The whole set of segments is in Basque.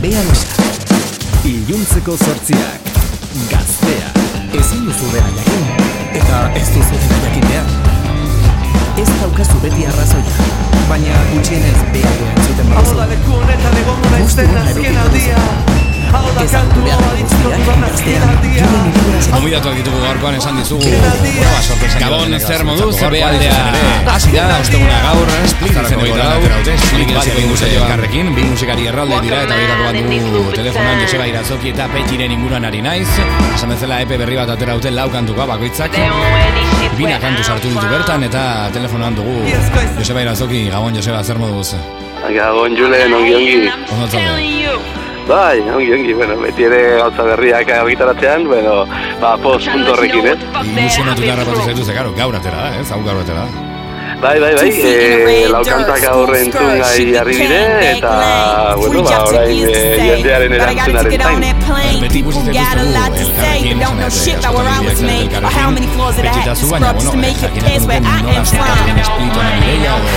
bea losa. Iluntzeko sortziak, gaztea, ezin duzu dena jakin, eta ez duzu dena jakin behar. Ez daukazu beti arrazoia, baina gutxienez behar duen zuten Hau da leku honetan egon naizen azken aldia. Hau da kantu hau aditziko duan azken aldia Gomidatuak ditugu gaurkoan esan dizugu. Ba, Gabon zer moduz, ebe aldea Hasi da, osteguna gaur Split izeneko gaur Split bat egin guzti karrekin Bi musikari erralde dira eta behirako bat dugu Telefonan Joseba Irazoki eta Petxiren inguruan ari naiz. Esan bezala epe berri bat atera dute lau kantuka bakoitzak. Bina kantu sartu ditu bertan eta telefonan dugu Joseba Irazoki, Gabon Joseba zer moduz? Gabon Julen, ongi ongi. Ondo Bai, ongi ongi, bueno, beti ere gauza berriak argitaratzean, bueno, ba, post punto horrekin, eh? Ilusionatuta harrapatu zaitu ze, karo, gaur atera da, ez? Hau gaur atera da Bai, bai, bai, e, laukantak aurre entzun gai jarri dire, eta, bueno, ba, orain e, jendearen erantzunaren zain. Beti ikusi zaituztegu elkarrekin, esan ez, askotan elkarrekin, betxita zu, baina, bueno, jakinak nuke nola zerkatuen espiritu honen ideia, o,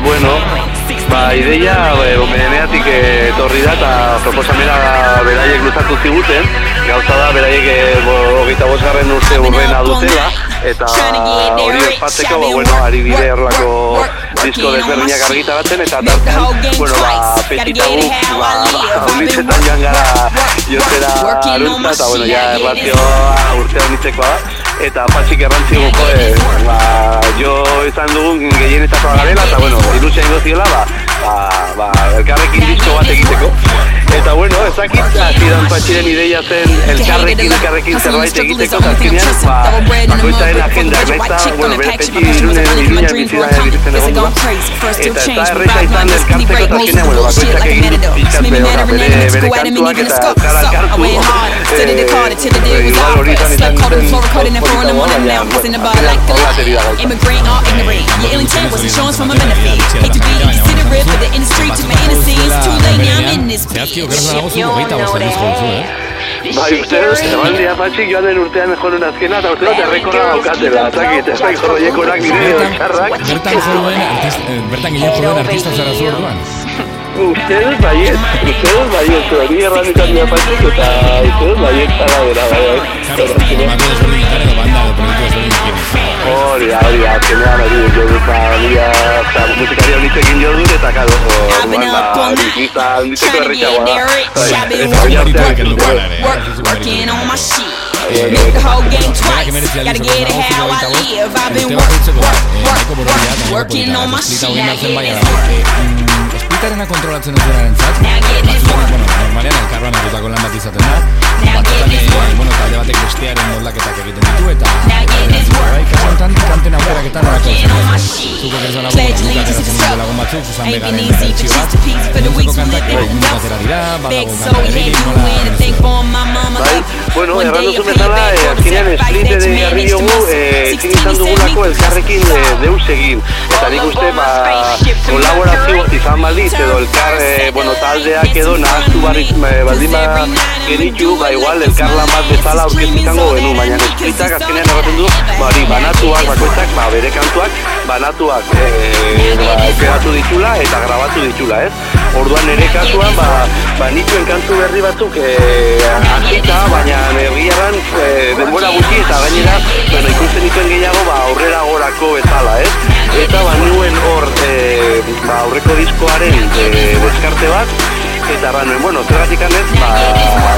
bueno, nola, Bueno, ba, ideia, e, omeneatik etorri da, eta proposamena beraiek luzatu ziguten, gauza da, beraiek e, hogeita bosgarren urte urrena dutela, eta hori ospatzeko, ba, bueno, ari dire erlako disko desberdinak argitaratzen, eta tartan, bueno, ba, petita guk, ba, haunditzetan joan gara jozera aruntza, eta, bueno, ja, erlazioa urte haunditzekoa da, eta patxik errantzi guko, e, ba, jo izan dugun gehienetakoa garela, eta, bueno, ilusia ingo ziola, ba, ba, ba, elkarrekin disko bat egiteko. Eta bueno, ez dakit, patxiren ideia zen elkarrekin, elkarrekin zerbait egiteko, azkenean, ba, bakoitzaren agenda, nahiz bueno, bere petxi irune, iruña bizira egiten egon. Eta ez da erreza izan elkartzeko, eta azkenean, bueno, bakoitzak egin dut behora, bere, bere kantuak eta elkar alkartu, igual hori izan izan zen, baina, hola teri da gauza. Considerate, but the industry to my innocence. Too late now, I'm in this bitch. eh? Bai, uste dut, ebaldia patxik joan den urtean joan azkena, eta uste dut, errekorra daukatela, zakit, ez daik jorroiekorak nire txarrak. Bertan joven, artist, eh, bertan gehien joven artista zara zu orduan. Uste dut baiet, uste dut baiet, hori erran izan dira patxik, eta uste dut baiet zara dela, bai, bai. Claro, bako desberdinetan edo banda edo proiektu desberdinekin. Hori da, hori da, azkenean hori jo dut, ba, nire, eta musikari honitzekin jo dut, eta kado, orduan, ba, bizitza honditzeko erretxagoa da. Bai, eta hori Barituak artean, helduko gara ere. Work, working on my shit. Make the whole game twice. Gotta get it how I live. I've been work, work, work, work, working on my shit. Now get this Esplitarena kontrolatzen ez duenaren zat Batzutan, bueno, normalean elkarroan atutako lan bat izaten da. Batzutan, eh, bueno, talde batek bestearen moldaketak egiten ditu Eta, bai, kasu honetan, kanten aukeraketan horako Zuko gertzen lagun batzuk, ateratzen dut lagun batzuk Susan Begaren bertsio bat Entzeko kantak, eh, mundu atera dira Badago kanta berri, nola Bai, bueno, erran duzu bezala, eh, azkenean split ere jarri eh, ezin izan dugulako elkarrekin eh, deus egin. Eta nik uste, ba, kolaborazio izan balditz, edo elkar, eh, bueno, taldeak edo nahaztu barriz, eh, baldin ba, genitu, ba, igual, elkar lan bat bezala aurkeztu izango genu, baina splitak azkenean erraten du, ba, hori, banatuak, bakoitzak, ba, bere kantuak, banatuak, eh, ba, aukeratu ditula eta grabatu ditula, ez? Orduan nire kasuan, ba, ba nituen kantu berri batzuk eh, hasita, baina herriaran eh, denbora gutxi eta gainera, bueno, ikusten dituen gehiago, ba, aurrera gorako bezala, ez? Eta ba nuen hor, eh, ba, aurreko diskoaren eh, deskarte bat, eta ba, bueno, zergatik anez, ba,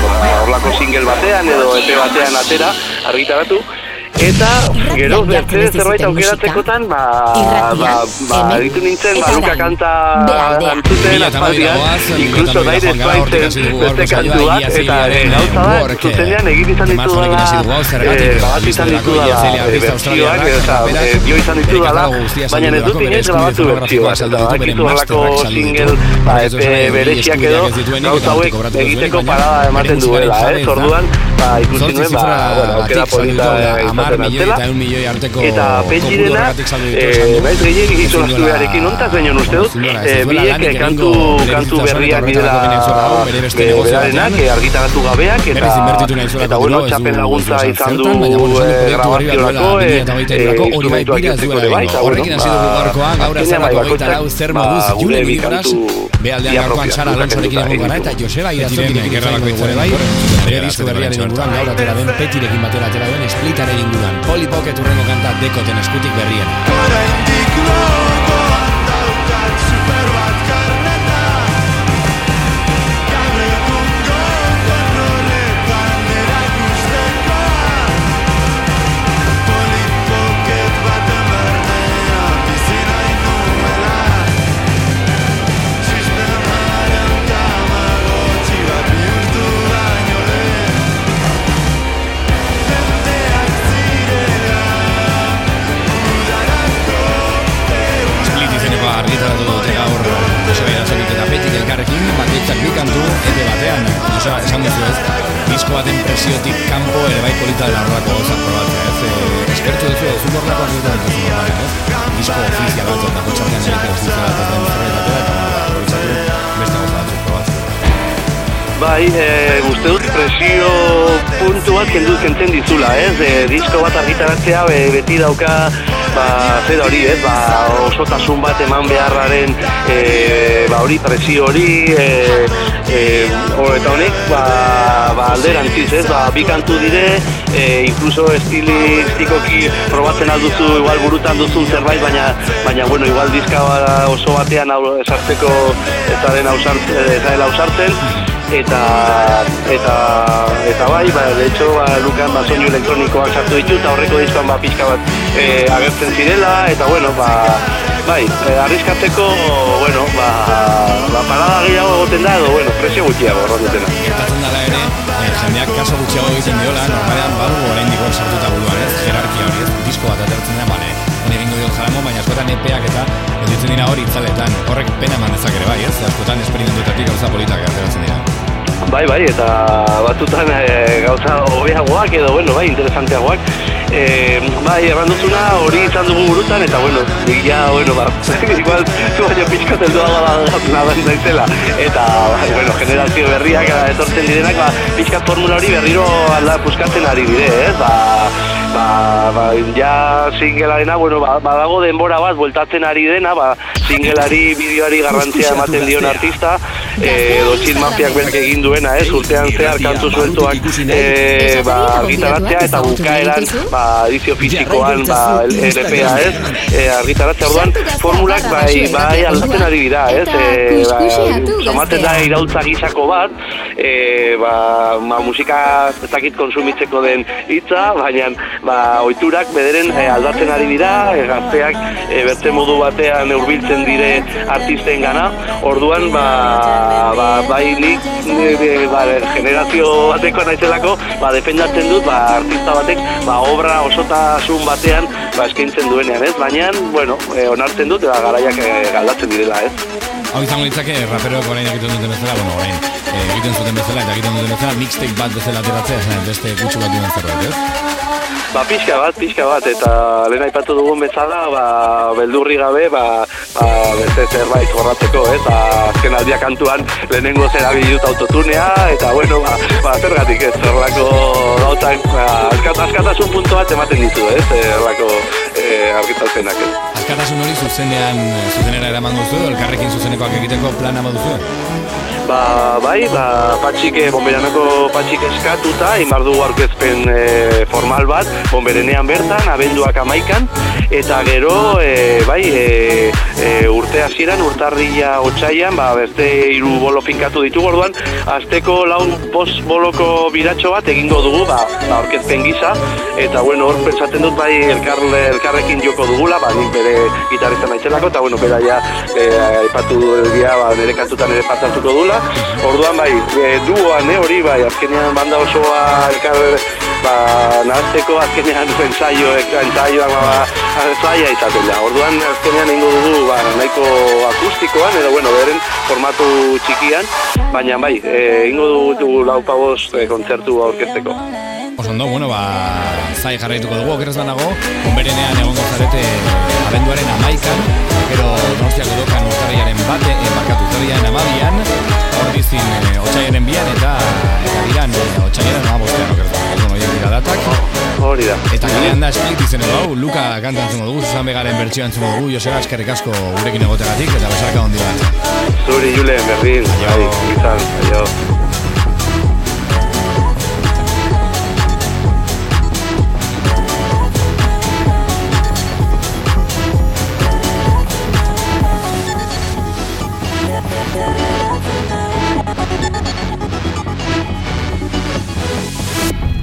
ba, horlako single batean edo EP batean atera, argitaratu, Eta, gero, beste zerbait aukeratzekotan, ba, ba, ba, ditu nintzen, ba, Luka kanta antzuten aspaldian, inkluso nahi desbaiten beste kantu bat, eta eh, gauza da, zuzenean egin izan ditu dala, eh, bat izan ditu dala, bertsioak, eta dio izan ditu dala, baina ez dut inoiz grabatu bertsioak, eta bakitu horlako single, ba, epe bereziak edo, gauza hauek egiteko parada ematen duela, eh, orduan, ba, ikusi nuen, ba, bueno, aukera polita izaten. Eta milioi arteko Eta petxirena, eh, baiz gehiagik gizon astuarekin ontaz baino uste dut, eh, biek kantu, kantu berriak dira berarenak, argitaratu gabeak, eta, eta bueno, txapen laguntza izan du grabaziorako, instrumentuak jotzeko ere bai, eta bueno, ba, gaur azarako gaita lau zer moduz, jule bidoraz, behaldean gaurkoan Sara Alonsorekin egon gara, eta Joseba Irazokin gerra bako itzare bai, bere disko berriaren inguruan gaur atera den, petirekin batera atera den, splitaren inguruan, polipoket urrengo kanta dekoten eskutik berrien. presiotik kanpo ere bai polita dela horrako gauzak probatzea, ez? E, eskertu duzu, ez un horrako azuetan ez duzu normalen, ez? Disko ofizial bat, eta kotxartean egite ofizial bat, ez den zerretatea, eta horitzatu beste gauza batzuk probatzea. Bai, e, uste dut presio puntu bat kendu kentzen dizula, ez? E, disko bat argitaratzea be, beti dauka ba, zer hori, ez? Ba, osotasun bat eman beharraren e, ba, hori presio hori e, e, eta honek ba, ba, alderantziz, ez? Ba, bi kantu dire, e, incluso estilistikoki probatzen alduzu, igual burutan duzun zerbait, baina, baina bueno, igual diska oso batean esartzeko ez den ausartzen, eta eta eta bai, ba, de hecho, ba, Lukan ba, soinu elektronikoak sartu ditu, eta horreko diskoan ba, pixka bat e, agertzen zirela, eta bueno, ba, bai, e, arriskatzeko, bueno, ba, ba, parada gehiago egoten da, edo, bueno, presio gutxiago, horretena. Gertatzen dela ere, e, jendeak kaso gutxiago egiten diola, normalean, badu orain diko sartuta buruan, ez, jerarkia hori, disko bat atertzen da, bale, egingo diot jaramo, baina askotan epeak eta editzen dira hori itzaletan, horrek pena eman ere bai, ez, askotan esperimentuetatik gauza politak ateratzen dira. Bai, bai, eta batzutan e, gauza hobeagoak edo, bueno, bai, interesanteagoak. E, bai, erranduzuna hori izan dugu burutan, eta, bueno, ja, bueno, ba, igual, zu baino pixkoten doa nadan daizela. Eta, bai, bueno, generazio berriak etortzen direnak, ba, pixkat formula hori berriro alda puskatzen ari dire, ez? Ba, ba, ba, ja singelarena, bueno, ba, badago denbora bat, bueltatzen ari dena, ba, singelari, bideoari garrantzia ematen dion artista, edo txin mafiak berak egin duena, ez, urtean zehar kantu sueltoak e, ba, argitaratzea eta bukaeran ba, edizio fizikoan ba, LPA, ez, e, argitaratzea orduan, formulak bai, bai aldatzen ari dira, ez, e, ba, somaten da iraultza gizako bat, e, ba, ba, musika ezakit konsumitzeko den hitza, baina ba, oiturak bederen e, aldatzen ari dira, e, gazteak e, bertze modu batean urbiltzen dire artisten gana, orduan, ba, ba, bai nik ba, generazio bateko naizelako ba, defendatzen dut ba, artista batek ba, obra osotasun batean ba, eskaintzen duenean, ez? Baina, bueno, e, onartzen dut, eta garaiak e, galdatzen direla, ez? Hau izango ditzake, raperoak orain egiten duten bezala, bueno, orain, e, egiten zuten bezala, eta egiten duten bezala, mixtape bat bezala ateratzea, beste gutxu bat duen zerbait, ez? Ba, pixka bat, pixka bat, eta lehen aipatu dugun bezala, ba, beldurri gabe, ba, ba, beste zerbait jorratzeko, ez, ba, azken aldia kantuan lehenengo zera bidut autotunea, eta bueno, ba, ba zergatik ez, zerlako gautan, ba, askatasun puntu bat ematen ditu, ez, zerlako e, argitalzenak, ez. Askatasun hori zuzenean, zuzenera eraman duzu, elkarrekin zuzenekoak egiteko plana baduzu? Ba, bai, ba, patxike, bomberanako patxik eskatuta, inbar dugu aurkezpen e, formal bat, bomberenean bertan, abenduak amaikan, eta gero, e, bai, e, e, urte hasieran urtarria otxaian, ba, beste hiru bolo finkatu ditugu orduan, azteko laun post boloko biratxo bat egingo dugu, ba, ba aurkezpen gisa, eta bueno, hor pensatzen dut bai elkar, elkarrekin joko dugula, ba, nik bere gitarrizan naitzelako, eta bueno, bera ja, e, aipatu dira, ba, nire kantutan ere patzatuko dula, Orduan bai, e, duoan, eh, hori bai, azkenean banda osoa elkar ba, nazteko azkenean ensaio, ensaioak ba, zaila izaten da. Orduan, azkenean ingo dugu, ba, nahiko akustikoan, edo, bueno, beren formatu txikian, baina bai, e, ingo dugu lau pavos e, kontzertu aurkezteko. Osondo, bueno, ba, zai jarraituko dugu, okeraz banago, onberenean egongo zarete abenduaren amaikan, pero donostiako dokan urtarriaren bate, embarkatu urtarriaren amabian, dizin e, otxaiaren bian, eta, eta diran, e, otxaiaren amabostean, okeraz banago, bueno, dira datak. Hori da. Eta kalean da, esplit izen dugu, Luka kantan zungo dugu, Zuzan Begaren bertsioan zungo dugu, Joseba eskerrik asko gurekin egotegatik, eta besarka hondi bat. Zuri, Julen, berdin, bai, izan,